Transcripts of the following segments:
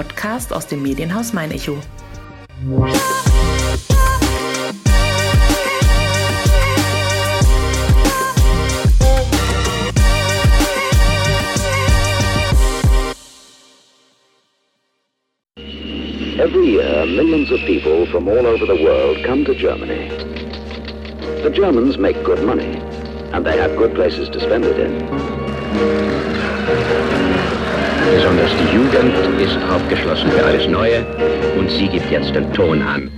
Podcast aus dem Medienhaus Mein Echo. Every year, millions of people from all over the world come to Germany. The Germans make good money, and they have good places to spend it in. Besonders die Jugend ist aufgeschlossen für alles Neue und sie gibt jetzt den Ton an.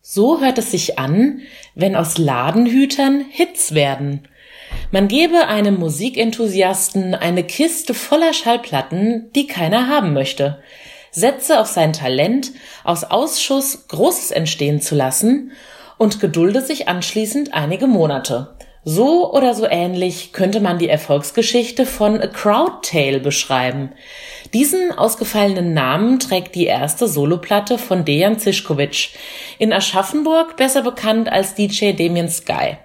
So hört es sich an, wenn aus Ladenhütern Hits werden. Man gebe einem Musikenthusiasten eine Kiste voller Schallplatten, die keiner haben möchte, setze auf sein Talent, aus Ausschuss Großes entstehen zu lassen und gedulde sich anschließend einige Monate. So oder so ähnlich könnte man die Erfolgsgeschichte von A Crowd Tale beschreiben. Diesen ausgefallenen Namen trägt die erste Soloplatte von Dejan Zischkowitsch, in Aschaffenburg besser bekannt als DJ Damien Sky.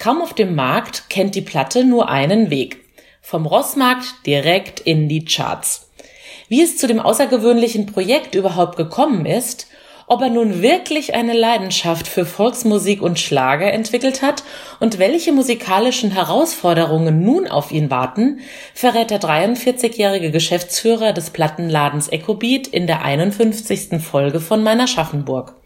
Kaum auf dem Markt kennt die Platte nur einen Weg. Vom Rossmarkt direkt in die Charts. Wie es zu dem außergewöhnlichen Projekt überhaupt gekommen ist, ob er nun wirklich eine Leidenschaft für Volksmusik und Schlager entwickelt hat und welche musikalischen Herausforderungen nun auf ihn warten, verrät der 43-jährige Geschäftsführer des Plattenladens Ecobeat in der 51. Folge von meiner Schaffenburg.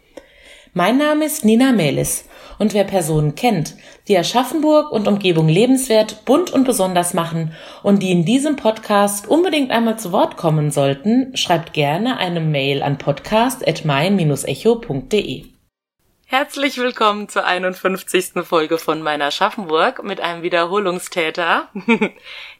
Mein Name ist Nina Melis und wer Personen kennt, die Aschaffenburg und Umgebung lebenswert, bunt und besonders machen und die in diesem Podcast unbedingt einmal zu Wort kommen sollten, schreibt gerne eine Mail an podcast.mein-echo.de. Herzlich willkommen zur 51. Folge von meiner Schaffenburg mit einem Wiederholungstäter.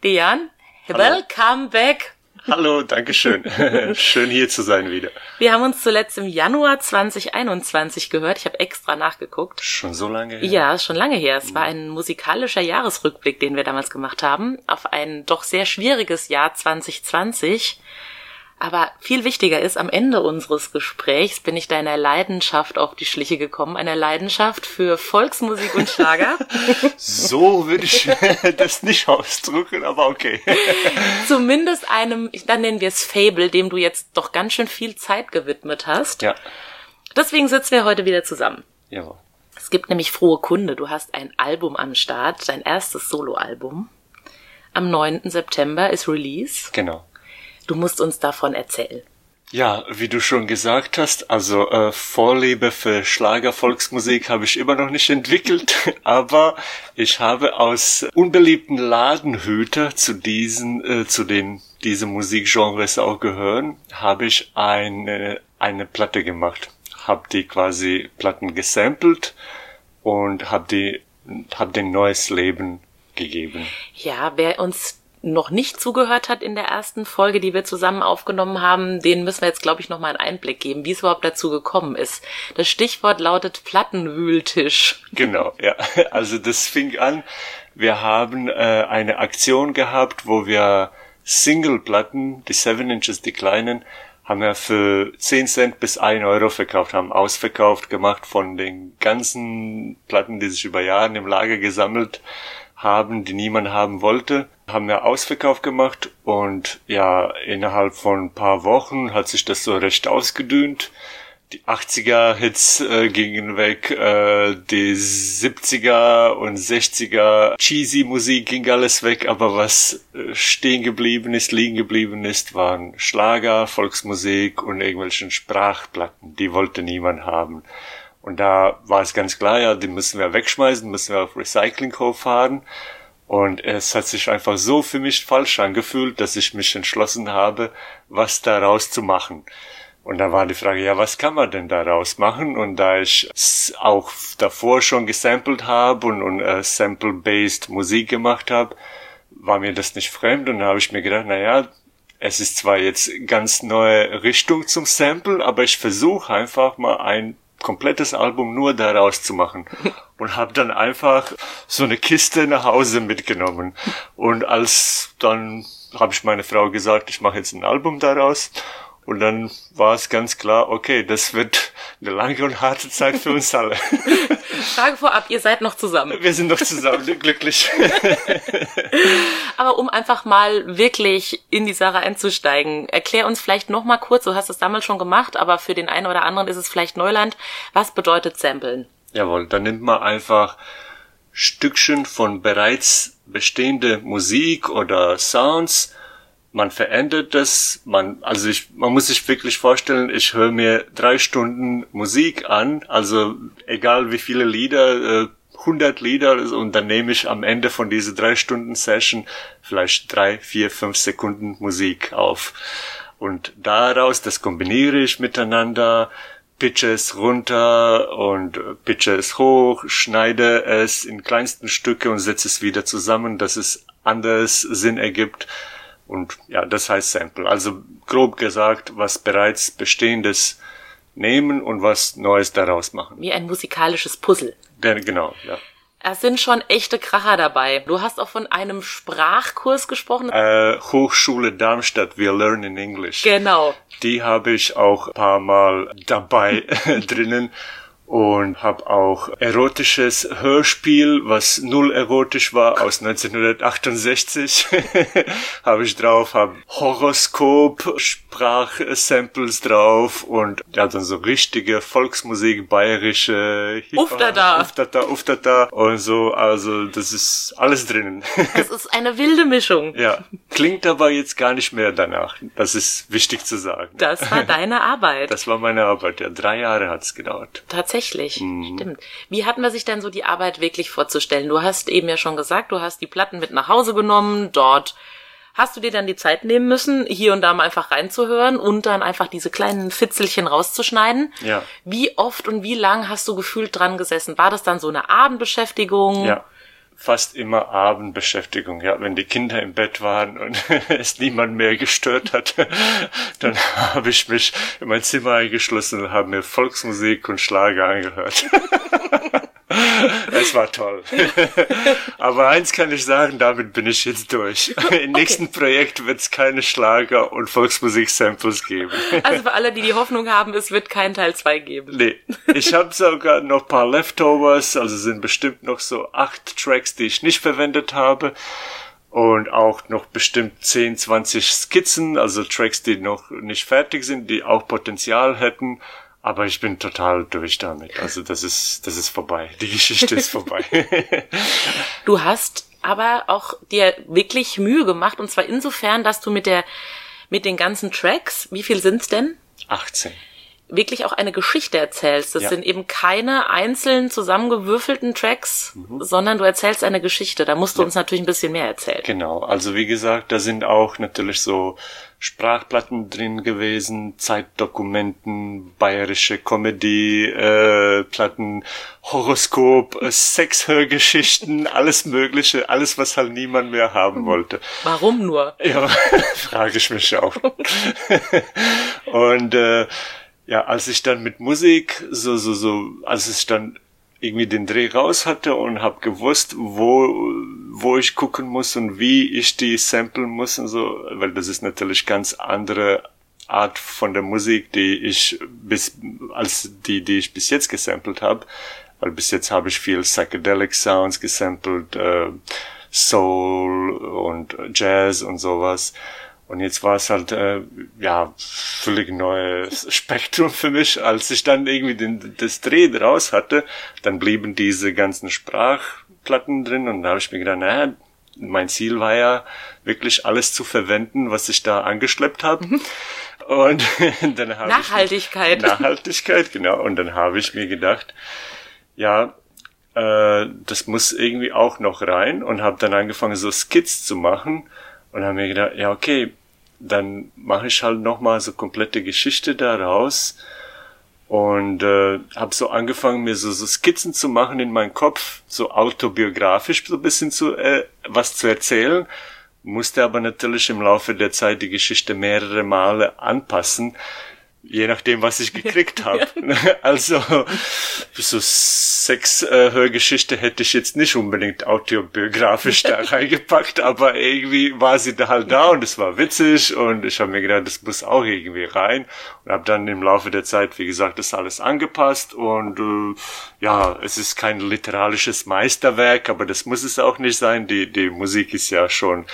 Dejan, welcome back Hallo, danke schön. schön hier zu sein wieder. Wir haben uns zuletzt im Januar 2021 gehört. Ich habe extra nachgeguckt. Schon so lange her? Ja, schon lange her. Es war ein musikalischer Jahresrückblick, den wir damals gemacht haben, auf ein doch sehr schwieriges Jahr 2020. Aber viel wichtiger ist, am Ende unseres Gesprächs bin ich deiner Leidenschaft auf die Schliche gekommen, einer Leidenschaft für Volksmusik und Schlager. so würde ich das nicht ausdrücken, aber okay. Zumindest einem, dann nennen wir es Fable, dem du jetzt doch ganz schön viel Zeit gewidmet hast. Ja. Deswegen sitzen wir heute wieder zusammen. Ja. Es gibt nämlich frohe Kunde. Du hast ein Album am Start, dein erstes Soloalbum. Am 9. September ist Release. Genau. Du musst uns davon erzählen. Ja, wie du schon gesagt hast, also äh, Vorliebe für Schlager, Volksmusik habe ich immer noch nicht entwickelt, aber ich habe aus unbeliebten Ladenhüter zu diesen, äh, zu den diese Musikgenres auch gehören, habe ich eine eine Platte gemacht, habe die quasi Platten gesampelt und habe die habe den neues Leben gegeben. Ja, wer uns noch nicht zugehört hat in der ersten Folge, die wir zusammen aufgenommen haben, den müssen wir jetzt, glaube ich, noch mal einen Einblick geben, wie es überhaupt dazu gekommen ist. Das Stichwort lautet Plattenwühltisch. Genau, ja. Also das fing an, wir haben äh, eine Aktion gehabt, wo wir Singleplatten, die Seven Inches, die kleinen, haben wir für 10 Cent bis 1 Euro verkauft, haben ausverkauft gemacht von den ganzen Platten, die sich über Jahre im Lager gesammelt haben, die niemand haben wollte. Haben wir Ausverkauf gemacht und ja, innerhalb von ein paar Wochen hat sich das so recht ausgedünnt. Die 80er-Hits äh, gingen weg, äh, die 70er und 60er cheesy Musik ging alles weg, aber was äh, stehen geblieben ist, liegen geblieben ist, waren Schlager, Volksmusik und irgendwelchen Sprachplatten. Die wollte niemand haben. Und da war es ganz klar, ja, die müssen wir wegschmeißen, müssen wir auf Recyclinghof fahren. Und es hat sich einfach so für mich falsch angefühlt, dass ich mich entschlossen habe, was daraus zu machen. Und da war die Frage, ja, was kann man denn daraus machen? Und da ich auch davor schon gesampelt habe und, und äh, sample-based Musik gemacht habe, war mir das nicht fremd. Und da habe ich mir gedacht, na ja, es ist zwar jetzt ganz neue Richtung zum Sample, aber ich versuche einfach mal ein komplettes Album nur daraus zu machen und habe dann einfach so eine Kiste nach Hause mitgenommen und als dann habe ich meine Frau gesagt, ich mache jetzt ein Album daraus. Und dann war es ganz klar, okay, das wird eine lange und harte Zeit für uns alle. Frage vorab, ihr seid noch zusammen. Wir sind noch zusammen, glücklich. Aber um einfach mal wirklich in die Sache einzusteigen, erklär uns vielleicht noch mal kurz, du hast es damals schon gemacht, aber für den einen oder anderen ist es vielleicht Neuland. Was bedeutet Samplen? Jawohl, dann nimmt man einfach Stückchen von bereits bestehende Musik oder Sounds man verändert das, man, also ich, man muss sich wirklich vorstellen, ich höre mir drei Stunden Musik an, also egal wie viele Lieder, äh, 100 Lieder und dann nehme ich am Ende von dieser drei Stunden Session vielleicht drei, vier, fünf Sekunden Musik auf. Und daraus, das kombiniere ich miteinander, pitche es runter und pitche es hoch, schneide es in kleinsten Stücke und setze es wieder zusammen, dass es anders Sinn ergibt. Und ja, das heißt Sample. Also grob gesagt, was bereits bestehendes nehmen und was Neues daraus machen. Wie ein musikalisches Puzzle. Ja, genau, ja. Es sind schon echte Kracher dabei. Du hast auch von einem Sprachkurs gesprochen. Äh, Hochschule Darmstadt, wir lernen English. Genau. Die habe ich auch ein paar Mal dabei drinnen und habe auch erotisches Hörspiel, was null erotisch war, aus 1968 habe ich drauf, habe Horoskop, Sprachsamples drauf und ja dann so richtige Volksmusik, bayerische Uftata, Uftata, Uftata und so, also das ist alles drinnen. Das ist eine wilde Mischung. Ja, klingt aber jetzt gar nicht mehr danach. Das ist wichtig zu sagen. Das war deine Arbeit. Das war meine Arbeit, ja. Drei Jahre hat's gedauert. Tatsächlich Tatsächlich, mhm. stimmt. Wie hat man sich denn so die Arbeit wirklich vorzustellen? Du hast eben ja schon gesagt, du hast die Platten mit nach Hause genommen, dort hast du dir dann die Zeit nehmen müssen, hier und da mal einfach reinzuhören und dann einfach diese kleinen Fitzelchen rauszuschneiden. Ja. Wie oft und wie lang hast du gefühlt dran gesessen? War das dann so eine Abendbeschäftigung? Ja fast immer Abendbeschäftigung. Ja, wenn die Kinder im Bett waren und es niemand mehr gestört hat, dann habe ich mich in mein Zimmer eingeschlossen und habe mir Volksmusik und Schlager angehört. Es war toll. Aber eins kann ich sagen, damit bin ich jetzt durch. Im okay. nächsten Projekt wird es keine Schlager- und Volksmusik-Samples geben. Also für alle, die die Hoffnung haben, es wird kein Teil 2 geben. Nee. Ich habe sogar noch ein paar Leftovers, also sind bestimmt noch so acht Tracks, die ich nicht verwendet habe. Und auch noch bestimmt 10, 20 Skizzen, also Tracks, die noch nicht fertig sind, die auch Potenzial hätten. Aber ich bin total durch damit. Also das ist, das ist vorbei. Die Geschichte ist vorbei. du hast aber auch dir wirklich Mühe gemacht und zwar insofern, dass du mit der, mit den ganzen Tracks, wie viel sind's denn? 18 wirklich auch eine Geschichte erzählst. Das ja. sind eben keine einzeln zusammengewürfelten Tracks, mhm. sondern du erzählst eine Geschichte. Da musst du ja. uns natürlich ein bisschen mehr erzählen. Genau. Also wie gesagt, da sind auch natürlich so Sprachplatten drin gewesen, Zeitdokumenten, bayerische Comedy-Platten, äh, Horoskop, äh, Sexhörgeschichten, alles Mögliche, alles, was halt niemand mehr haben mhm. wollte. Warum nur? Ja, frage ich mich auch. Und äh, ja, als ich dann mit Musik so, so, so, als ich dann irgendwie den Dreh raus hatte und hab gewusst, wo, wo ich gucken muss und wie ich die samplen muss und so, weil das ist natürlich ganz andere Art von der Musik, die ich bis, als die, die ich bis jetzt gesampelt habe, weil bis jetzt habe ich viel Psychedelic Sounds gesampelt, äh, Soul und Jazz und sowas. Und jetzt war es halt, äh, ja, völlig neues Spektrum für mich. Als ich dann irgendwie den, das Dreh raus hatte, dann blieben diese ganzen Sprachplatten drin und da habe ich mir gedacht, naja, mein Ziel war ja wirklich alles zu verwenden, was ich da angeschleppt habe. Mhm. Und dann habe Nachhaltigkeit. Ich, Nachhaltigkeit, genau. Und dann habe ich mir gedacht, ja, äh, das muss irgendwie auch noch rein und habe dann angefangen, so Skits zu machen und haben mir gedacht, ja, okay, dann mache ich halt nochmal so komplette Geschichte daraus. Und äh, habe so angefangen, mir so, so Skizzen zu machen in meinem Kopf, so autobiografisch so ein bisschen zu äh, was zu erzählen, musste aber natürlich im Laufe der Zeit die Geschichte mehrere Male anpassen, je nachdem, was ich gekriegt habe. Also so Sex äh, hätte ich jetzt nicht unbedingt autobiografisch da reingepackt, aber irgendwie war sie da halt da und es war witzig und ich habe mir gedacht, das muss auch irgendwie rein und habe dann im Laufe der Zeit, wie gesagt, das alles angepasst und äh, ja, es ist kein literarisches Meisterwerk, aber das muss es auch nicht sein. Die die Musik ist ja schon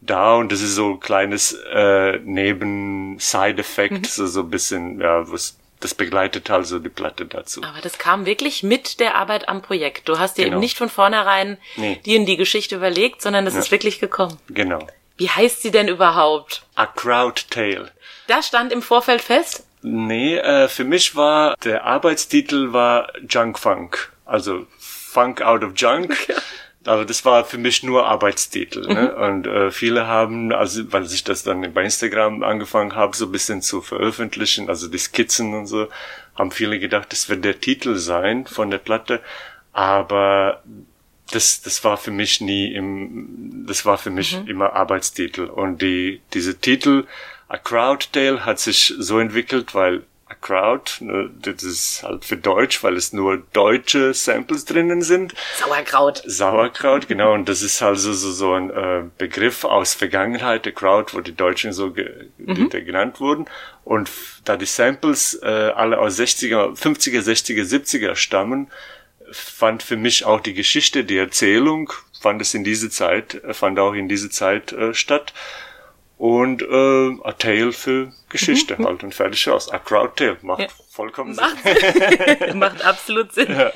da und das ist so ein kleines äh, Neben-Side-Effekt, mhm. so so ein bisschen ja, was das begleitet also die Platte dazu. Aber das kam wirklich mit der Arbeit am Projekt. Du hast dir genau. eben nicht von vornherein nee. die in die Geschichte überlegt, sondern das ja. ist wirklich gekommen. Genau. Wie heißt sie denn überhaupt? A Crowd Tale. Das stand im Vorfeld fest? Nee, äh, für mich war der Arbeitstitel war Junk Funk. Also Funk out of Junk. Aber das war für mich nur Arbeitstitel. Ne? Mhm. Und äh, viele haben, also weil ich das dann bei Instagram angefangen habe, so ein bisschen zu veröffentlichen, also die Skizzen und so, haben viele gedacht, das wird der Titel sein von der Platte. Aber das, das war für mich nie im, das war für mich mhm. immer Arbeitstitel. Und die, diese Titel, A Crowd Tale, hat sich so entwickelt, weil A Crowd, ne, das ist halt für Deutsch, weil es nur deutsche Samples drinnen sind. Sauerkraut. Sauerkraut, genau. Und das ist also so, so ein äh, Begriff aus Vergangenheit, der Crowd, wo die Deutschen so ge mhm. genannt wurden. Und da die Samples äh, alle aus 60er, 50er, 60er, 70er stammen, fand für mich auch die Geschichte, die Erzählung, fand es in diese Zeit, fand auch in diese Zeit äh, statt und äh, A Tale für Geschichte mhm. halt und fertig aus. A Crowd Tale macht ja. vollkommen macht, Sinn. macht absolut Sinn. Ja.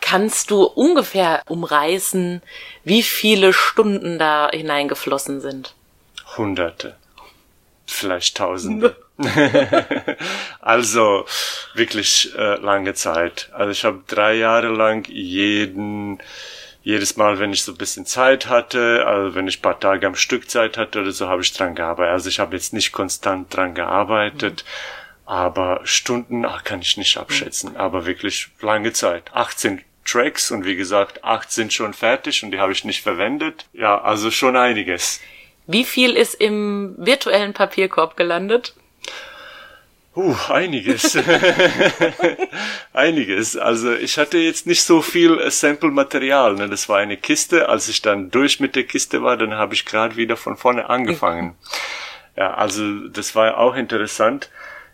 Kannst du ungefähr umreißen, wie viele Stunden da hineingeflossen sind? Hunderte. Vielleicht Tausende. also wirklich äh, lange Zeit. Also ich habe drei Jahre lang jeden jedes Mal, wenn ich so ein bisschen Zeit hatte, also wenn ich paar Tage am Stück Zeit hatte oder so, habe ich dran gearbeitet. Also ich habe jetzt nicht konstant dran gearbeitet, mhm. aber Stunden ach, kann ich nicht abschätzen. Mhm. Aber wirklich lange Zeit. 18 Tracks und wie gesagt, acht sind schon fertig und die habe ich nicht verwendet. Ja, also schon einiges. Wie viel ist im virtuellen Papierkorb gelandet? Uh, einiges. einiges. Also ich hatte jetzt nicht so viel äh, Sample-Material. Ne? Das war eine Kiste. Als ich dann durch mit der Kiste war, dann habe ich gerade wieder von vorne angefangen. Ja, also das war auch interessant.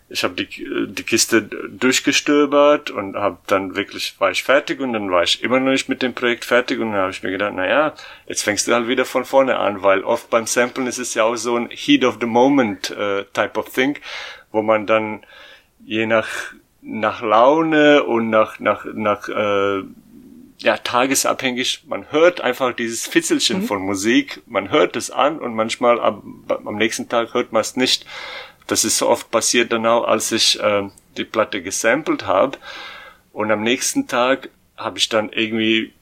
Ich habe die, äh, die Kiste durchgestöbert und habe dann wirklich war ich fertig und dann war ich immer noch nicht mit dem Projekt fertig und dann habe ich mir gedacht, na ja, jetzt fängst du halt wieder von vorne an, weil oft beim Samplen ist es ja auch so ein Heat of the Moment äh, Type of Thing wo man dann je nach nach Laune und nach nach nach äh, ja tagesabhängig man hört einfach dieses Fitzelchen mhm. von Musik man hört es an und manchmal am, am nächsten Tag hört man es nicht das ist so oft passiert dann auch als ich äh, die Platte gesampelt habe und am nächsten Tag habe ich dann irgendwie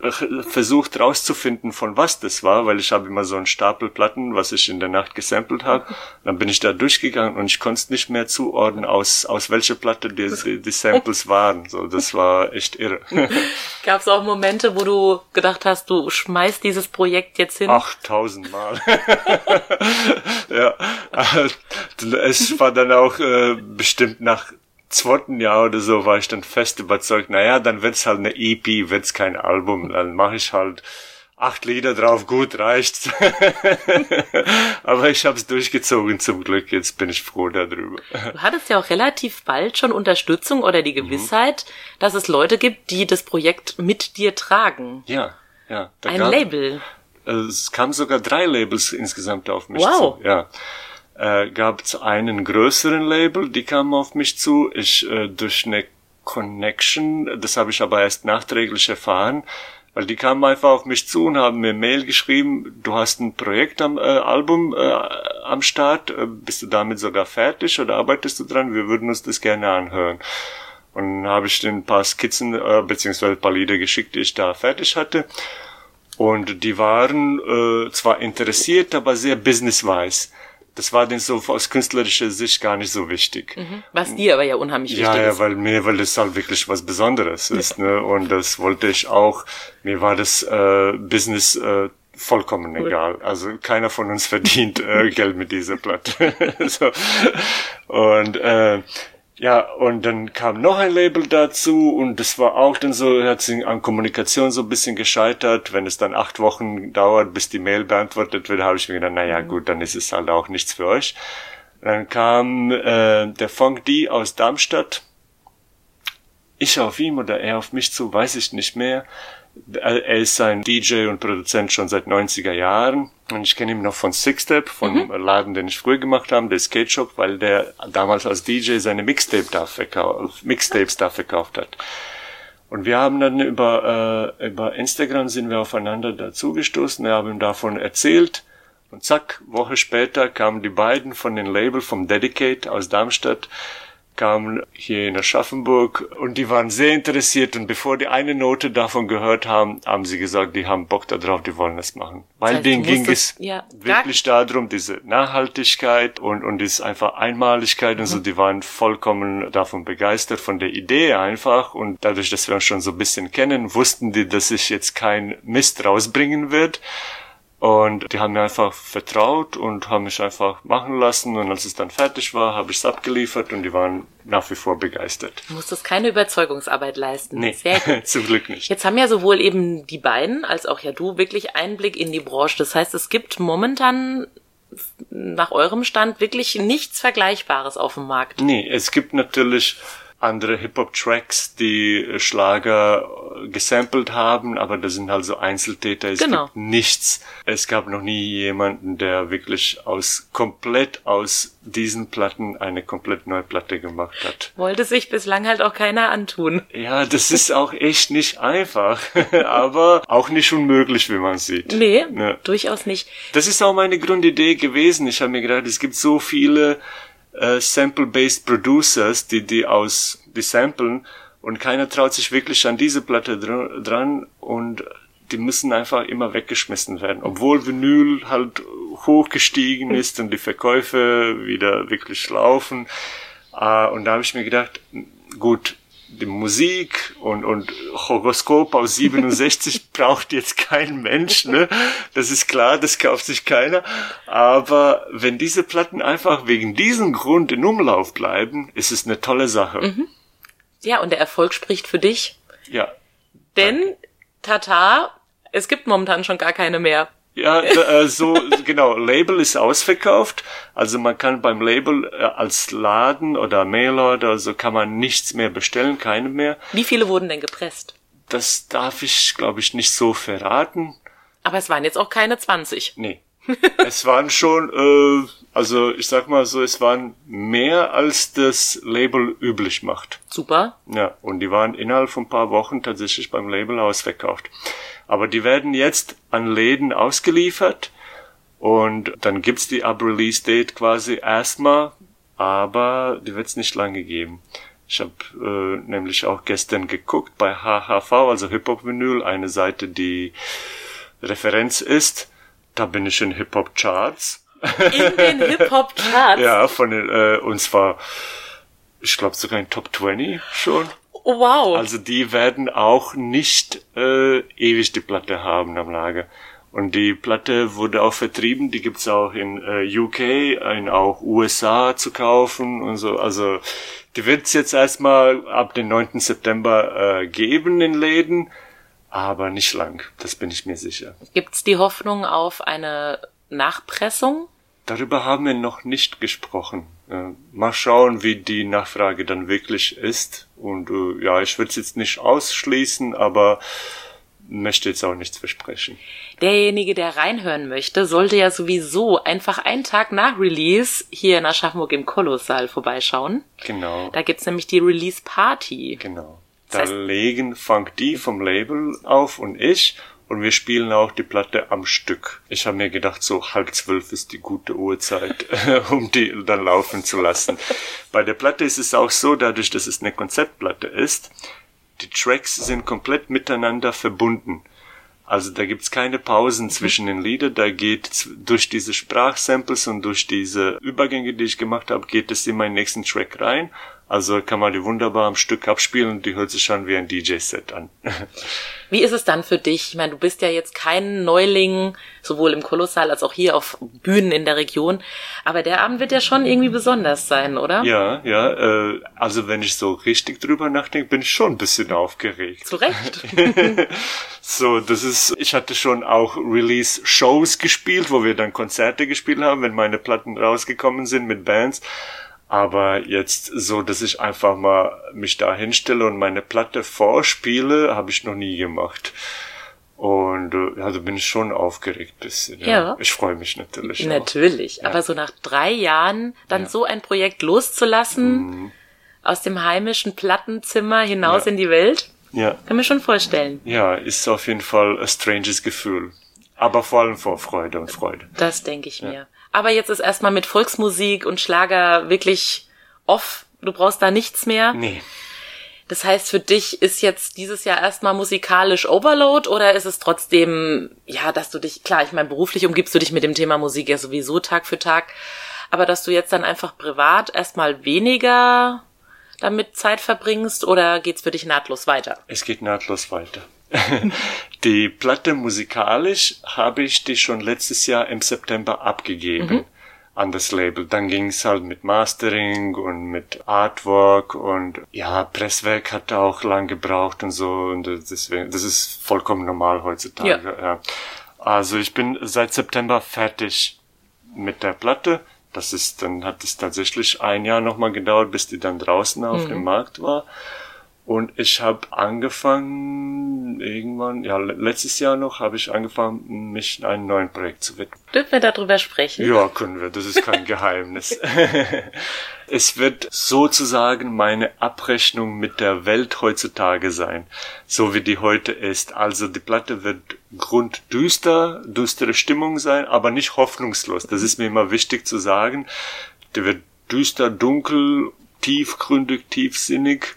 versucht rauszufinden, von was das war, weil ich habe immer so einen Stapel Platten, was ich in der Nacht gesampelt habe. Dann bin ich da durchgegangen und ich konnte es nicht mehr zuordnen, aus, aus welcher Platte die, die, die Samples waren. So, das war echt irre. Gab es auch Momente, wo du gedacht hast, du schmeißt dieses Projekt jetzt hin? Ach, tausendmal. ja, es war dann auch äh, bestimmt nach zweiten Jahr oder so war ich dann fest überzeugt, naja, dann wird's halt eine EP, wird's kein Album, dann mache ich halt acht Lieder drauf, gut, reicht. Aber ich habe es durchgezogen zum Glück, jetzt bin ich froh darüber. Du hattest ja auch relativ bald schon Unterstützung oder die mhm. Gewissheit, mhm. dass es Leute gibt, die das Projekt mit dir tragen. Ja, ja. Ein Label. Es kamen sogar drei Labels insgesamt auf mich wow. zu. Ja äh, gab es einen größeren Label, die kam auf mich zu. Ich äh, durch eine Connection, das habe ich aber erst nachträglich erfahren, weil die kamen einfach auf mich zu und haben mir Mail geschrieben, du hast ein Projekt am äh, Album äh, am Start, äh, bist du damit sogar fertig oder arbeitest du dran? Wir würden uns das gerne anhören. Und habe ich den paar Skizzen äh, beziehungsweise paar Lieder geschickt, die ich da fertig hatte. Und die waren äh, zwar interessiert, aber sehr businesswise das war denn so aus künstlerischer Sicht gar nicht so wichtig. Mhm. Was dir aber ja unheimlich ja, wichtig ja, ist. Ja, weil mir, weil das halt wirklich was Besonderes ist, ne? Und das wollte ich auch. Mir war das äh, Business äh, vollkommen egal. Also keiner von uns verdient äh, Geld mit dieser Platte. so. Und äh, ja, und dann kam noch ein Label dazu und das war auch dann so, hat sich an Kommunikation so ein bisschen gescheitert. Wenn es dann acht Wochen dauert, bis die Mail beantwortet wird, habe ich mir gedacht, na ja, gut, dann ist es halt auch nichts für euch. Dann kam äh, der Funk D aus Darmstadt. Ich auf ihm oder er auf mich zu, weiß ich nicht mehr. Er ist ein DJ und Produzent schon seit 90er Jahren. Und ich kenne ihn noch von Sixstep, von mhm. dem Laden, den ich früher gemacht habe, der Skate Shop, weil der damals als DJ seine Mixtape da verkauft, Mixtapes da verkauft hat. Und wir haben dann über, äh, über Instagram sind wir aufeinander dazugestoßen, wir haben ihm davon erzählt. Und zack, Woche später kamen die beiden von den Label vom Dedicate aus Darmstadt kamen hier in Aschaffenburg und die waren sehr interessiert und bevor die eine Note davon gehört haben, haben sie gesagt, die haben Bock darauf, die wollen das machen. Weil das heißt, denen ging es ja, wirklich darum, diese Nachhaltigkeit und, und diese einfach Einmaligkeit mhm. und so, die waren vollkommen davon begeistert, von der Idee einfach und dadurch, dass wir uns schon so ein bisschen kennen, wussten die, dass ich jetzt kein Mist rausbringen wird und die haben mir einfach vertraut und haben mich einfach machen lassen. Und als es dann fertig war, habe ich es abgeliefert und die waren nach wie vor begeistert. Du musstest keine Überzeugungsarbeit leisten. Nee, Sehr gut. zum Glück nicht. Jetzt haben ja sowohl eben die beiden als auch ja du wirklich Einblick in die Branche. Das heißt, es gibt momentan nach eurem Stand wirklich nichts Vergleichbares auf dem Markt. Nee, es gibt natürlich andere Hip-Hop-Tracks, die äh, Schlager äh, gesampelt haben, aber das sind halt so Einzeltäter. Es genau. gibt nichts. Es gab noch nie jemanden, der wirklich aus komplett aus diesen Platten eine komplett neue Platte gemacht hat. Wollte sich bislang halt auch keiner antun. Ja, das ist auch echt nicht einfach, aber auch nicht unmöglich, wie man sieht. Nee, ja. durchaus nicht. Das ist auch meine Grundidee gewesen. Ich habe mir gedacht, es gibt so viele äh, Sample-Based Producers, die die aus die samplen und keiner traut sich wirklich an diese Platte dr dran und die müssen einfach immer weggeschmissen werden, obwohl Vinyl halt hochgestiegen ist und die Verkäufe wieder wirklich laufen. Äh, und da habe ich mir gedacht, gut, die Musik und, und Horoskop aus 67 braucht jetzt kein Mensch, ne? Das ist klar, das kauft sich keiner. Aber wenn diese Platten einfach wegen diesem Grund in Umlauf bleiben, ist es eine tolle Sache. Mhm. Ja, und der Erfolg spricht für dich. Ja. Denn, danke. Tata, es gibt momentan schon gar keine mehr. Ja, äh, so genau. Label ist ausverkauft. Also man kann beim Label äh, als Laden oder Mailorder so kann man nichts mehr bestellen, keine mehr. Wie viele wurden denn gepresst? Das darf ich, glaube ich, nicht so verraten. Aber es waren jetzt auch keine 20. Nee. es waren schon, äh, also ich sag mal so, es waren mehr als das Label üblich macht. Super. Ja, und die waren innerhalb von ein paar Wochen tatsächlich beim Label ausverkauft. Aber die werden jetzt an Läden ausgeliefert und dann gibt's die Ab-Release-Date quasi erstmal, aber die wird's nicht lange geben. Ich habe äh, nämlich auch gestern geguckt bei HHV, also Hip-Hop Vinyl, eine Seite, die Referenz ist. Da bin ich in Hip-Hop Charts. In den Hip-Hop Charts? ja, von den, äh, und zwar, ich glaube sogar in Top 20 schon. Oh, wow. Also die werden auch nicht äh, ewig die Platte haben am Lager. Und die Platte wurde auch vertrieben, die gibt's auch in äh, UK, in auch USA zu kaufen und so. Also die wird's jetzt erstmal ab dem 9. September äh, geben in Läden, aber nicht lang, das bin ich mir sicher. Gibt's die Hoffnung auf eine Nachpressung? Darüber haben wir noch nicht gesprochen. Äh, mal schauen, wie die Nachfrage dann wirklich ist. Und äh, ja, ich würde es jetzt nicht ausschließen, aber möchte jetzt auch nichts versprechen. Derjenige, der reinhören möchte, sollte ja sowieso einfach einen Tag nach Release hier in Aschaffenburg im Kolossal vorbeischauen. Genau. Da gibt's nämlich die Release Party. Genau. Da das heißt, legen Funk D vom Label auf und ich und wir spielen auch die Platte am Stück. Ich habe mir gedacht, so halb zwölf ist die gute Uhrzeit, um die dann laufen zu lassen. Bei der Platte ist es auch so, dadurch, dass es eine Konzeptplatte ist, die Tracks sind komplett miteinander verbunden. Also da gibt's keine Pausen zwischen den Liedern, da geht durch diese Sprachsamples und durch diese Übergänge, die ich gemacht habe, geht es in meinen nächsten Track rein Also kann man die wunderbar am Stück abspielen und die hört sich schon wie ein DJ-Set an. Wie ist es dann für dich? Ich meine, du bist ja jetzt kein Neuling, sowohl im Kolossal als auch hier auf Bühnen in der Region. Aber der Abend wird ja schon irgendwie besonders sein, oder? Ja, ja. Äh, also wenn ich so richtig drüber nachdenke, bin ich schon ein bisschen aufgeregt. Zu Recht. so, das ist, ich hatte schon auch Release-Shows gespielt, wo wir dann Konzerte gespielt haben, wenn meine Platten rausgekommen sind mit Bands. Aber jetzt so, dass ich einfach mal mich da hinstelle und meine Platte vorspiele, habe ich noch nie gemacht. Und äh, also bin ich schon aufgeregt bisschen. Ja. Ja. Ich freue mich natürlich. Auch. Natürlich. Aber so nach drei Jahren dann Ja. so ein Projekt loszulassen, aus dem heimischen Plattenzimmer hinaus Ja. in die Welt, Ja, kann mir schon vorstellen. ja, ist auf jeden Fall ein stranges Gefühl. Aber vor allem vor Freude und Freude. Das denke ich mir. Aber jetzt ist erstmal mit Volksmusik und Schlager wirklich off. Du brauchst da nichts mehr. Nee. Das heißt, für dich ist jetzt dieses Jahr erstmal musikalisch Overload oder ist es trotzdem, ja, dass du dich, klar, ich meine, beruflich umgibst du dich mit dem Thema Musik ja sowieso Tag für Tag, aber dass du jetzt dann einfach privat erstmal weniger damit Zeit verbringst oder geht's für dich nahtlos weiter? Es geht nahtlos weiter. die Platte musikalisch habe ich die schon letztes Jahr im September abgegeben an das Label. Dann ging es halt mit Mastering und mit Artwork und ja, Presswerk hat auch lang gebraucht und so und deswegen, das ist vollkommen normal heutzutage. Ja. Ja. Also ich bin seit September fertig mit der Platte. Das ist, dann hat es tatsächlich ein Jahr nochmal gedauert, bis die dann draußen auf dem Markt war. Und ich habe angefangen, irgendwann, ja, le- letztes Jahr noch, habe ich angefangen, mich einem neuen Projekt zu widmen. Dürfen wir darüber sprechen? Ja, können wir, das ist kein Geheimnis. es wird sozusagen meine Abrechnung mit der Welt heutzutage sein, so wie die heute ist. Also die Platte wird grunddüster, düstere Stimmung sein, aber nicht hoffnungslos. Das ist mir immer wichtig zu sagen. Die wird düster, dunkel, tiefgründig, tiefsinnig.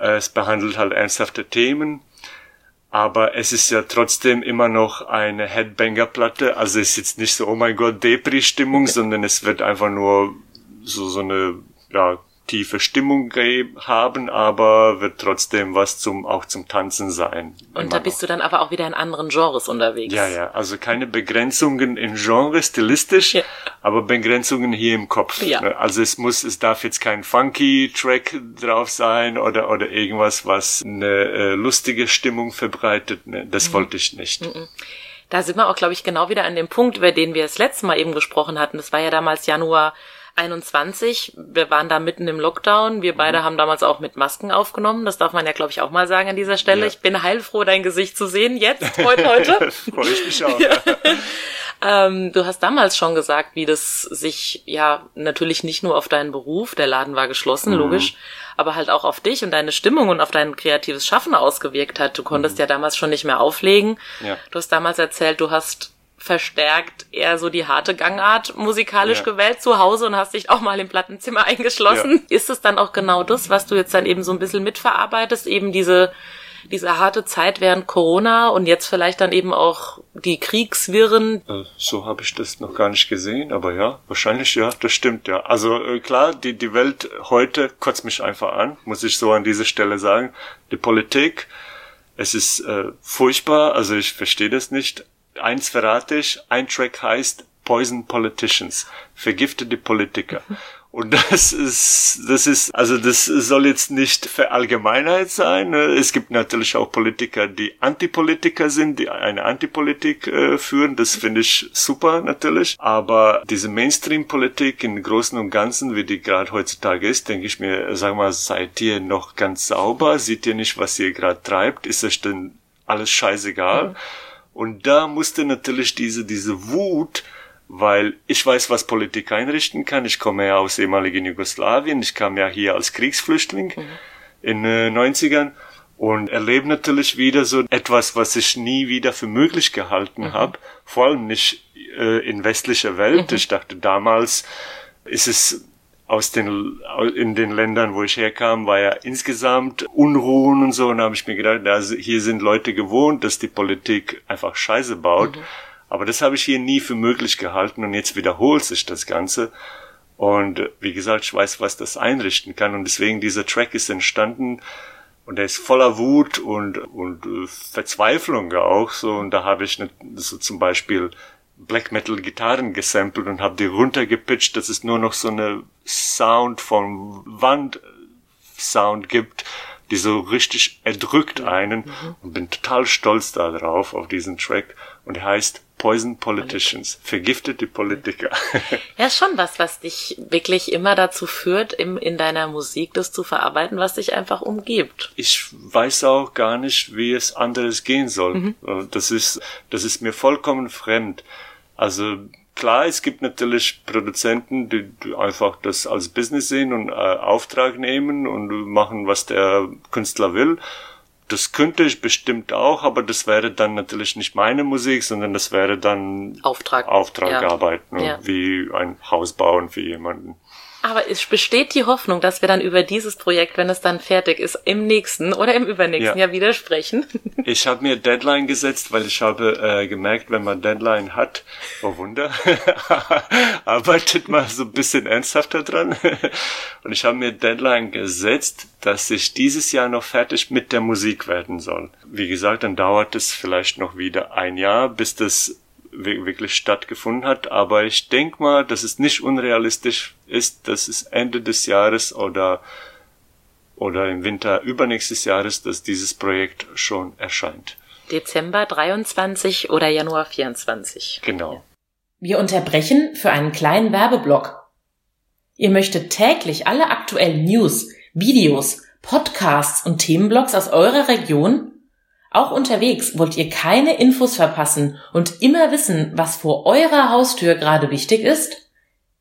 Äh, Es behandelt halt ernsthafte Themen. Aber es ist ja trotzdem immer noch eine Headbanger-Platte. Also es ist jetzt nicht so, oh mein Gott, Depri-Stimmung, sondern es wird einfach nur so, so eine, ja, tiefe Stimmung haben, aber wird trotzdem was zum, auch zum Tanzen sein. Und da noch. bist du dann aber auch wieder in anderen Genres unterwegs. Ja, ja, also keine Begrenzungen in Genre stilistisch, Ja. aber Begrenzungen hier im Kopf. Ja. ne? Also es muss, es darf jetzt kein funky Track drauf sein oder oder irgendwas, was eine äh, lustige Stimmung verbreitet. Ne? Das Mhm. wollte ich nicht. Da sind wir auch, glaube ich, genau wieder an dem Punkt, über den wir das letzte Mal eben gesprochen hatten. Das war ja damals Januar 21. Wir waren da mitten im Lockdown. Wir Mhm. beide haben damals auch mit Masken aufgenommen. Das darf man ja, glaube ich, auch mal sagen an dieser Stelle. Ja. Ich bin heilfroh, dein Gesicht zu sehen. Jetzt, heute, heute. Freue ich mich auch. ähm, du hast damals schon gesagt, wie das sich ja natürlich nicht nur auf deinen Beruf, der Laden war Mhm. geschlossen, logisch, aber halt auch auf dich und deine Stimmung und auf dein kreatives Schaffen ausgewirkt hat. Du konntest ja damals schon nicht mehr auflegen. Mhm. Ja. Du hast damals erzählt, du hast verstärkt eher so die harte Gangart musikalisch Ja. gewählt zu Hause und hast dich auch mal im Plattenzimmer eingeschlossen. Ist es dann auch genau das, was du jetzt dann eben so ein bisschen mitverarbeitest, eben diese diese harte Zeit während Corona und jetzt vielleicht dann eben auch die Kriegswirren. Äh, So habe ich das noch gar nicht gesehen, aber ja, wahrscheinlich ja, das stimmt ja. Also äh, klar, die die Welt heute kotzt mich einfach an, muss ich so an dieser Stelle sagen. Die Politik, es ist äh, furchtbar, also ich verstehe das nicht. Eins verrate ich, ein Track heißt Poison Politicians, vergiftete Politiker. Und das ist, das ist, also das soll jetzt nicht Verallgemeinheit sein. ne? Es gibt natürlich auch Politiker, die Antipolitiker sind, die eine Antipolitik äh, führen. Das finde ich super natürlich. Aber diese Mainstream-Politik im Großen und Ganzen, wie die gerade heutzutage ist, denke ich mir, sag mal, seid ihr noch ganz sauber? Seht ihr nicht, was ihr gerade treibt? Ist euch denn alles scheißegal? Und da musste natürlich diese, diese Wut, weil ich weiß, was Politik einrichten kann. Ich komme ja aus ehemaligen Jugoslawien. Ich kam ja hier als Kriegsflüchtling in äh, 90ern und erlebe natürlich wieder so etwas, was ich nie wieder für möglich gehalten habe. Vor allem nicht äh, in westlicher Welt. Ich dachte damals ist es aus den in den Ländern, wo ich herkam, war ja insgesamt Unruhen und so. Und da habe ich mir gedacht, also hier sind Leute gewohnt, dass die Politik einfach Scheiße baut. Aber das habe ich hier nie für möglich gehalten und jetzt wiederholt sich das Ganze. Und wie gesagt, ich weiß, was das einrichten kann. Und deswegen dieser Track ist entstanden und er ist voller Wut und, und äh, Verzweiflung auch so. Und da habe ich nicht, so zum Beispiel Black Metal Gitarren gesampelt und habe die runtergepitcht, dass es nur noch so eine Sound vom Wand Sound gibt, die so richtig erdrückt einen mhm. und bin total stolz darauf, auf diesen Track. Und er heißt Poison Politicians, vergiftete Politiker. Ja, ist schon was, was dich wirklich immer dazu führt, im, in deiner Musik das zu verarbeiten, was dich einfach umgibt. Ich weiß auch gar nicht, wie es anderes gehen soll. Mhm. Das ist, das ist mir vollkommen fremd. Also klar, es gibt natürlich Produzenten, die, einfach das als Business sehen und äh, Auftrag nehmen und machen, was der Künstler will. Das könnte ich bestimmt auch, aber das wäre dann natürlich nicht meine Musik, sondern das wäre dann Auftrag, Auftragarbeit, ja. Ne? Ja. wie ein Haus bauen für jemanden. Aber es besteht die Hoffnung, dass wir dann über dieses Projekt, wenn es dann fertig ist, im nächsten oder im übernächsten ja. Jahr wieder sprechen. Ich habe mir Deadline gesetzt, weil ich habe äh, gemerkt, wenn man Deadline hat, oh Wunder, arbeitet man so ein bisschen ernsthafter dran. Und ich habe mir Deadline gesetzt, dass ich dieses Jahr noch fertig mit der Musik werden soll. Wie gesagt, dann dauert es vielleicht noch wieder ein Jahr, bis das wirklich stattgefunden hat. Aber ich denke mal, dass es nicht unrealistisch ist, dass es Ende des Jahres oder oder im Winter übernächstes Jahres, dass dieses Projekt schon erscheint. Dezember 23 oder Januar 24. Genau. Wir unterbrechen für einen kleinen Werbeblock. Ihr möchtet täglich alle aktuellen News, Videos, Podcasts und Themenblogs aus eurer Region? Auch unterwegs wollt ihr keine Infos verpassen und immer wissen, was vor eurer Haustür gerade wichtig ist?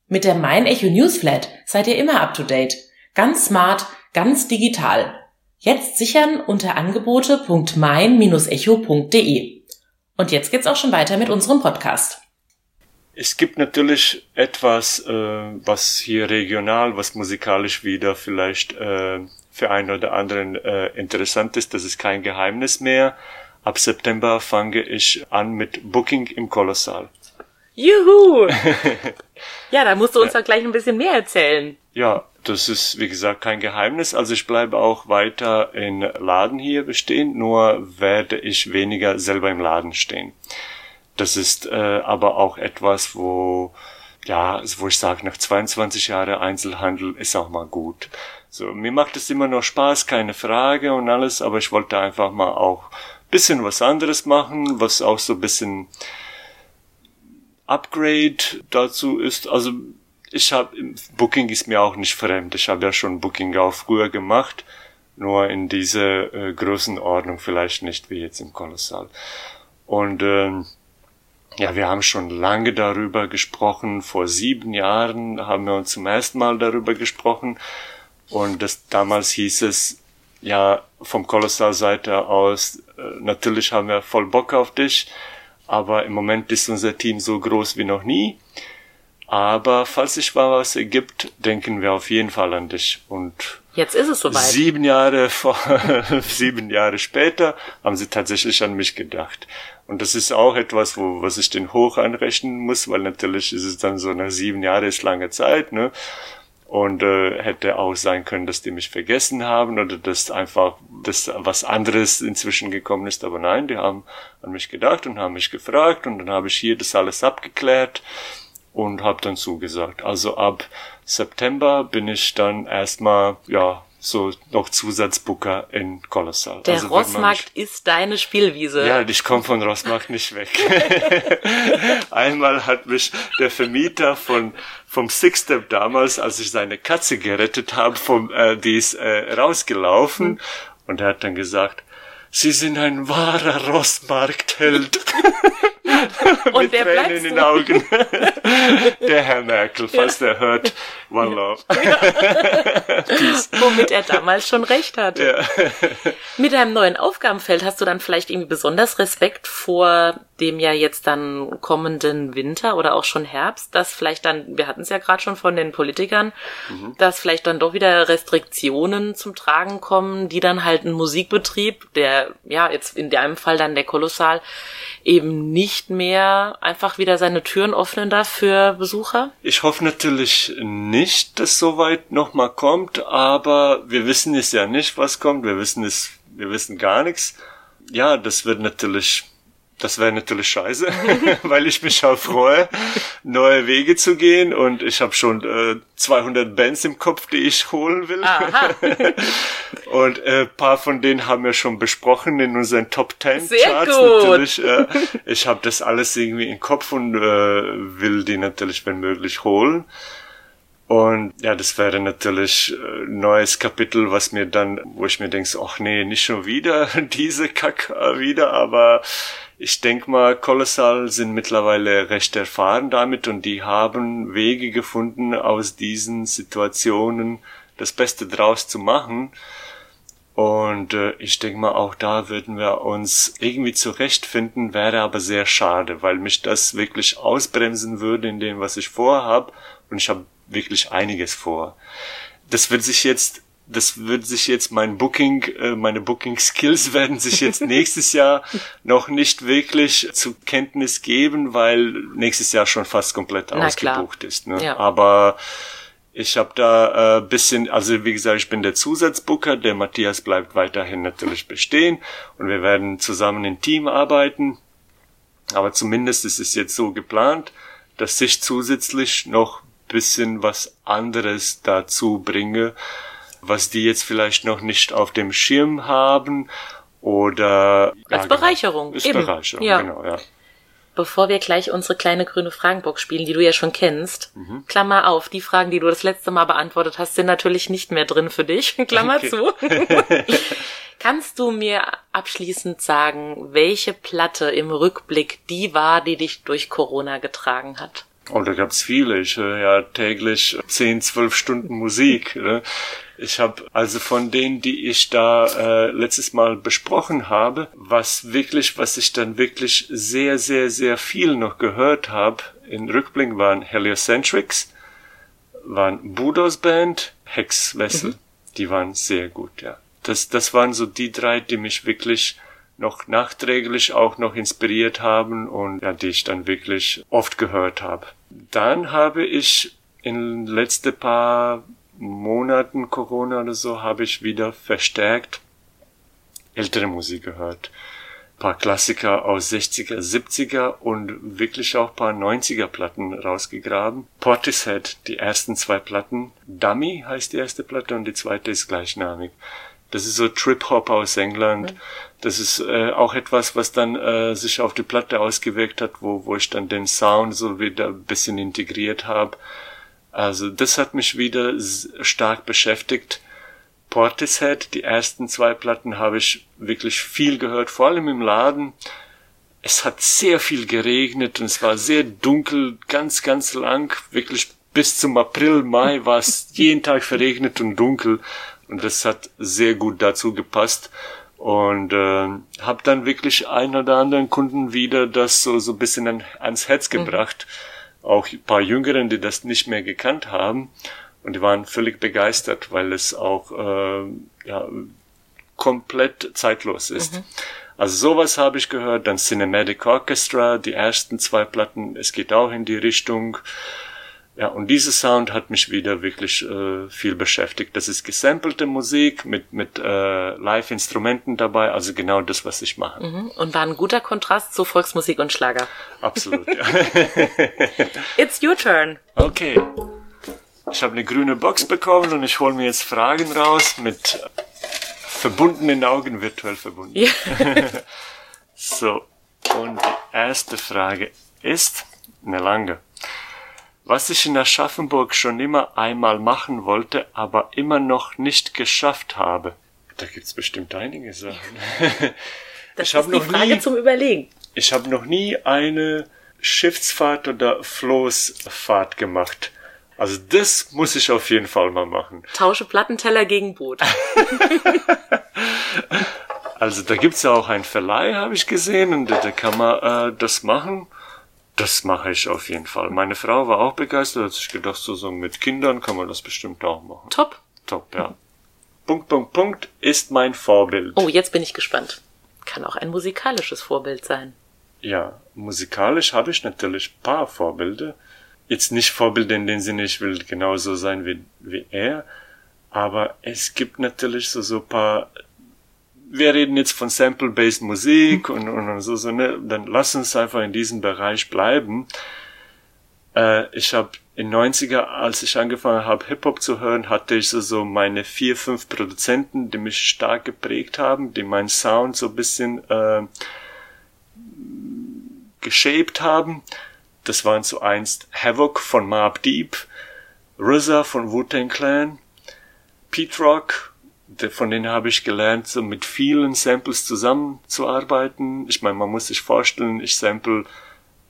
Mit der Mein Echo Newsflat seid ihr immer up to date. Ganz smart, ganz digital. Jetzt sichern unter angebote.mein-echo.de. Und jetzt geht's auch schon weiter mit unserem Podcast. Es gibt natürlich etwas, äh, was hier regional, was musikalisch wieder vielleicht äh, für einen oder anderen äh, interessant ist. Das ist kein Geheimnis mehr. Ab September fange ich an mit Booking im Kolossal. Juhu! ja, da musst du uns ja. doch gleich ein bisschen mehr erzählen. Ja, das ist wie gesagt kein Geheimnis. Also ich bleibe auch weiter in Laden hier bestehen, nur werde ich weniger selber im Laden stehen. Das ist äh, aber auch etwas, wo ja, wo ich sage, nach 22 Jahren Einzelhandel ist auch mal gut. So, mir macht es immer noch Spaß, keine Frage und alles, aber ich wollte einfach mal auch bisschen was anderes machen, was auch so bisschen Upgrade dazu ist. Also ich habe Booking ist mir auch nicht fremd. Ich habe ja schon Booking auch früher gemacht, nur in dieser äh, Größenordnung vielleicht nicht wie jetzt im Kolossal. Und ähm, ja, wir haben schon lange darüber gesprochen. Vor sieben Jahren haben wir uns zum ersten Mal darüber gesprochen. Und das, damals hieß es, ja, vom Kolossal-Seite aus, äh, natürlich haben wir voll Bock auf dich, aber im Moment ist unser Team so groß wie noch nie. Aber falls sich mal was ergibt, denken wir auf jeden Fall an dich. Und jetzt ist es soweit. Sieben Jahre vor, sieben Jahre später haben sie tatsächlich an mich gedacht. Und das ist auch etwas, wo, was ich den hoch anrechnen muss, weil natürlich ist es dann so nach sieben Jahren ist lange Zeit, ne? Und äh, hätte auch sein können, dass die mich vergessen haben oder dass einfach das was anderes inzwischen gekommen ist. Aber nein, die haben an mich gedacht und haben mich gefragt und dann habe ich hier das alles abgeklärt und habe dann zugesagt. Also ab September bin ich dann erstmal ja so noch Zusatzbooker in Kolossal. Der also Rossmarkt mich, ist deine Spielwiese. Ja, ich komme von Rossmarkt nicht weg. Einmal hat mich der Vermieter von vom Sixstep damals, als ich seine Katze gerettet habe, vom äh, die ist äh, rausgelaufen und er hat dann gesagt, Sie sind ein wahrer Rossmarktheld. Und Mit wer Tränen in den Augen. der Herr Merkel, falls der hört, One Love. Womit er damals schon recht hatte. Ja. Mit deinem neuen Aufgabenfeld hast du dann vielleicht irgendwie besonders Respekt vor dem ja jetzt dann kommenden Winter oder auch schon Herbst, dass vielleicht dann, wir hatten es ja gerade schon von den Politikern, mhm. dass vielleicht dann doch wieder Restriktionen zum Tragen kommen, die dann halt ein Musikbetrieb, der ja jetzt in deinem Fall dann der Kolossal, eben nicht mehr einfach wieder seine Türen öffnen darf für Besucher? Ich hoffe natürlich nicht, dass soweit nochmal kommt, aber wir wissen es ja nicht, was kommt. Wir wissen es, wir wissen gar nichts. Ja, das wird natürlich das wäre natürlich scheiße, weil ich mich auch freue, neue Wege zu gehen und ich habe schon äh, 200 Bands im Kopf, die ich holen will. und äh, paar von denen haben wir schon besprochen in unseren Top 10 Sehr Charts gut. natürlich. Äh, ich habe das alles irgendwie im Kopf und äh, will die natürlich wenn möglich holen. Und ja, das wäre natürlich ein äh, neues Kapitel, was mir dann, wo ich mir denke, ach nee, nicht schon wieder diese Kack wieder, aber ich denke mal, Colossal sind mittlerweile recht erfahren damit und die haben Wege gefunden, aus diesen Situationen das Beste draus zu machen. Und äh, ich denke mal, auch da würden wir uns irgendwie zurechtfinden, wäre aber sehr schade, weil mich das wirklich ausbremsen würde in dem, was ich vorhab. Und ich habe wirklich einiges vor. Das wird sich jetzt das wird sich jetzt mein Booking, äh, meine Booking Skills werden sich jetzt nächstes Jahr noch nicht wirklich zu Kenntnis geben, weil nächstes Jahr schon fast komplett Na, ausgebucht ist. Ne? Ja. Aber ich habe da äh, bisschen, also wie gesagt, ich bin der Zusatzbooker, der Matthias bleibt weiterhin natürlich bestehen und wir werden zusammen im Team arbeiten. Aber zumindest ist es jetzt so geplant, dass ich zusätzlich noch bisschen was anderes dazu bringe, was die jetzt vielleicht noch nicht auf dem Schirm haben oder als ja, Bereicherung. Genau. Ist Eben. Bereicherung, Ja. genau, ja. Bevor wir gleich unsere kleine grüne Fragenbox spielen, die du ja schon kennst, Mhm. Klammer auf, die Fragen, die du das letzte Mal beantwortet hast, sind natürlich nicht mehr drin für dich. Klammer Okay. zu. Kannst du mir abschließend sagen, welche Platte im Rückblick die war, die dich durch Corona getragen hat? Oh, da gab's viele. Ich höre ja täglich 10, 12 Stunden Musik. Ne? Ich habe also von denen, die ich da äh, letztes Mal besprochen habe, was wirklich, was ich dann wirklich sehr, sehr, sehr viel noch gehört habe, in Rückblick waren Heliocentrics, waren Budos Band, Hex Wessel. Die waren sehr gut, ja. Das, das waren so die drei, die mich wirklich noch nachträglich auch noch inspiriert haben und ja, die ich dann wirklich oft gehört habe. Dann habe ich in letzte paar Monaten Corona oder so habe ich wieder verstärkt ältere Musik gehört. Ein paar Klassiker aus 60er, 70er und wirklich auch paar 90er Platten rausgegraben. Portishead, die ersten zwei Platten. Dummy heißt die erste Platte und die zweite ist gleichnamig. Das ist so Trip-Hop aus England. Das ist äh, auch etwas, was dann äh, sich auf die Platte ausgewirkt hat, wo, wo ich dann den Sound so wieder ein bisschen integriert habe. Also das hat mich wieder stark beschäftigt. Portishead, die ersten zwei Platten habe ich wirklich viel gehört, vor allem im Laden. Es hat sehr viel geregnet und es war sehr dunkel, ganz, ganz lang, wirklich bis zum April, Mai war es jeden Tag verregnet und dunkel und das hat sehr gut dazu gepasst. Und äh, habe dann wirklich einen oder anderen Kunden wieder das so so ein bisschen an, ans Herz gebracht, auch ein paar Jüngeren, die das nicht mehr gekannt haben. Und die waren völlig begeistert, weil es auch äh, ja, komplett zeitlos ist. Also sowas habe ich gehört, dann Cinematic Orchestra, die ersten zwei Platten, es geht auch in die Richtung. Ja, und dieser Sound hat mich wieder wirklich äh, viel beschäftigt. Das ist gesampelte Musik mit, mit äh, Live-Instrumenten dabei, also genau das, was ich mache. Mhm. Und war ein guter Kontrast zu Volksmusik und Schlager. Absolut, ja. It's your turn. Okay. Ich habe eine grüne Box bekommen und ich hole mir jetzt Fragen raus mit verbundenen Augen, virtuell verbunden. Ja. So, und die erste Frage ist eine lange. Was ich in Aschaffenburg schon immer einmal machen wollte, aber immer noch nicht geschafft habe. Da gibt's bestimmt einige Sachen. Das Ich hab ist die noch Frage nie- zum Überlegen. Ich habe noch nie eine Schiffsfahrt oder Floßfahrt gemacht. Also das muss ich auf jeden Fall mal machen. Tausche Plattenteller gegen Boot. Also da gibt's ja auch einen Verleih, habe ich gesehen, und da, da kann man äh, das machen. Das mache ich auf jeden Fall. Meine Frau war auch begeistert, hat sich gedacht, so, so mit Kindern kann man das bestimmt auch machen. Top. Top, ja. Punkt, Punkt, Punkt ist mein Vorbild. Oh, jetzt bin ich gespannt. Kann auch ein musikalisches Vorbild sein. Ja, musikalisch habe ich natürlich paar Vorbilder. Jetzt nicht Vorbilder in dem Sinne, ich will genauso sein wie, wie er, aber es gibt natürlich so, so paar, wir reden jetzt von Sample-Based Musik und, und so, so, ne, dann lass uns einfach in diesem Bereich bleiben. Äh, ich habe in 90er, als ich angefangen habe, Hip-Hop zu hören, hatte ich so, so meine vier, fünf Produzenten, die mich stark geprägt haben, die meinen Sound so ein bisschen äh, geshaped haben. Das waren so einst Havoc von Mob Deep, RZA von Wu-Tang Clan, Pete Rock, von denen habe ich gelernt, so mit vielen Samples zusammenzuarbeiten. Ich meine, man muss sich vorstellen, ich sample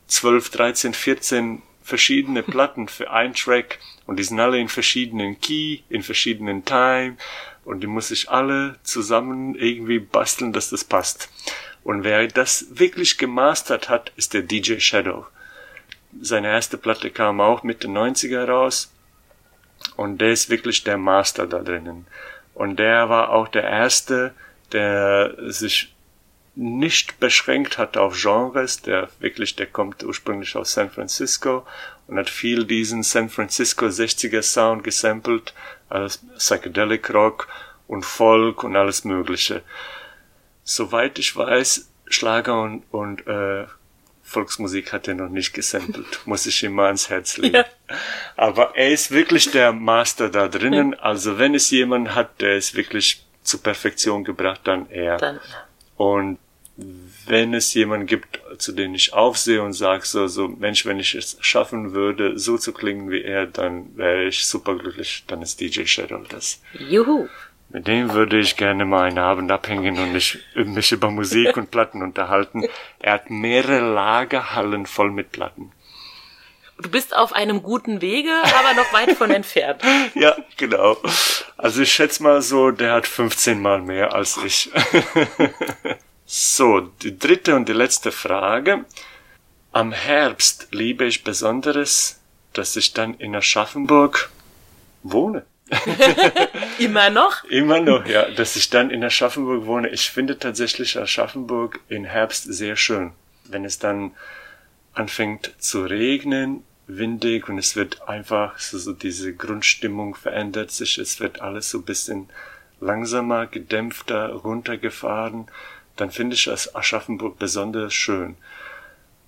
12, 13, 14 verschiedene Platten für ein Track und die sind alle in verschiedenen Key, in verschiedenen Time und die muss ich alle zusammen irgendwie basteln, dass das passt. Und wer das wirklich gemastert hat, ist der DJ Shadow. Seine erste Platte kam auch Mitte 90er raus und der ist wirklich der Master da drinnen. Und der war auch der erste, der sich nicht beschränkt hat auf Genres, der wirklich, der kommt ursprünglich aus San Francisco und hat viel diesen San Francisco 60er Sound gesampelt, als Psychedelic Rock und Folk und alles Mögliche. Soweit ich weiß, Schlager und, und äh, Volksmusik hat er noch nicht gesampelt, muss ich ihm mal ans Herz legen. Ja. Aber er ist wirklich der Master da drinnen. Also wenn es jemand hat, der es wirklich zur Perfektion gebracht, dann er. Dann. Und wenn es jemanden gibt, zu dem ich aufsehe und sage so, so, Mensch, wenn ich es schaffen würde, so zu klingen wie er, dann wäre ich superglücklich, dann ist DJ Shadow das. Juhu. Mit dem würde ich gerne mal einen Abend abhängen und mich, mich über Musik und Platten unterhalten. Er hat mehrere Lagerhallen voll mit Platten. Du bist auf einem guten Wege, aber noch weit von entfernt. ja, genau. Also ich schätze mal so, der hat 15 Mal mehr als ich. So, die dritte und die letzte Frage. Am Herbst liebe ich besonderes, dass ich dann in Aschaffenburg wohne. Immer noch? Immer noch, ja, dass ich dann in Aschaffenburg wohne. Ich finde tatsächlich Aschaffenburg im Herbst sehr schön. Wenn es dann anfängt zu regnen, windig und es wird einfach so, so diese Grundstimmung verändert sich. Es wird alles so ein bisschen langsamer, gedämpfter, runtergefahren dann finde ich das Aschaffenburg besonders schön.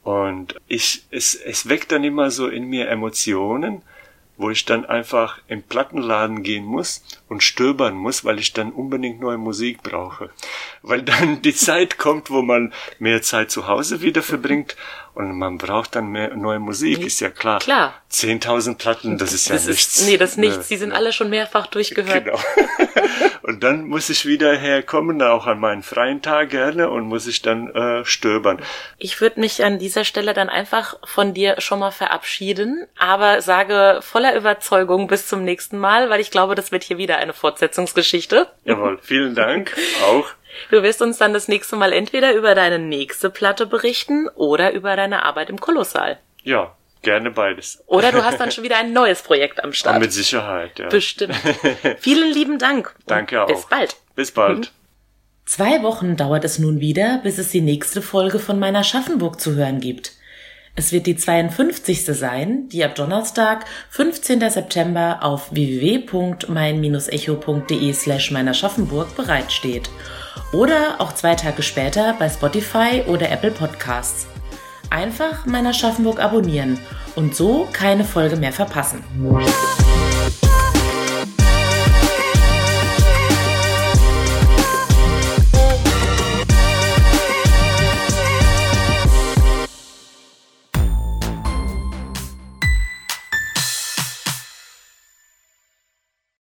Und ich, es, es weckt dann immer so in mir Emotionen, wo ich dann einfach im Plattenladen gehen muss und stöbern muss, weil ich dann unbedingt neue Musik brauche. Weil dann die Zeit kommt, wo man mehr Zeit zu Hause wieder verbringt und man braucht dann mehr neue Musik, ist ja klar. Klar. 10.000 Platten, das ist ja das nichts. Ist, nee, das ist nichts. Die sind alle schon mehrfach durchgehört. Genau. und dann muss ich wieder herkommen, auch an meinen freien Tag gerne, und muss ich dann äh, stöbern. Ich würde mich an dieser Stelle dann einfach von dir schon mal verabschieden, aber sage voller Überzeugung bis zum nächsten Mal, weil ich glaube, das wird hier wieder eine Fortsetzungsgeschichte. Jawohl, vielen Dank auch. Du wirst uns dann das nächste Mal entweder über deine nächste Platte berichten oder über deine Arbeit im Kolossal. Ja, gerne beides. Oder du hast dann schon wieder ein neues Projekt am Start. Aber mit Sicherheit, ja. Bestimmt. Vielen lieben Dank. Danke auch. Bis bald. Bis bald. Mhm. Zwei Wochen dauert es nun wieder, bis es die nächste Folge von meiner Schaffenburg zu hören gibt. Es wird die 52. sein, die ab Donnerstag, 15. September auf www.mein-echo.de slash meiner Schaffenburg bereitsteht. Oder auch zwei Tage später bei Spotify oder Apple Podcasts. Einfach meiner Schaffenburg abonnieren und so keine Folge mehr verpassen.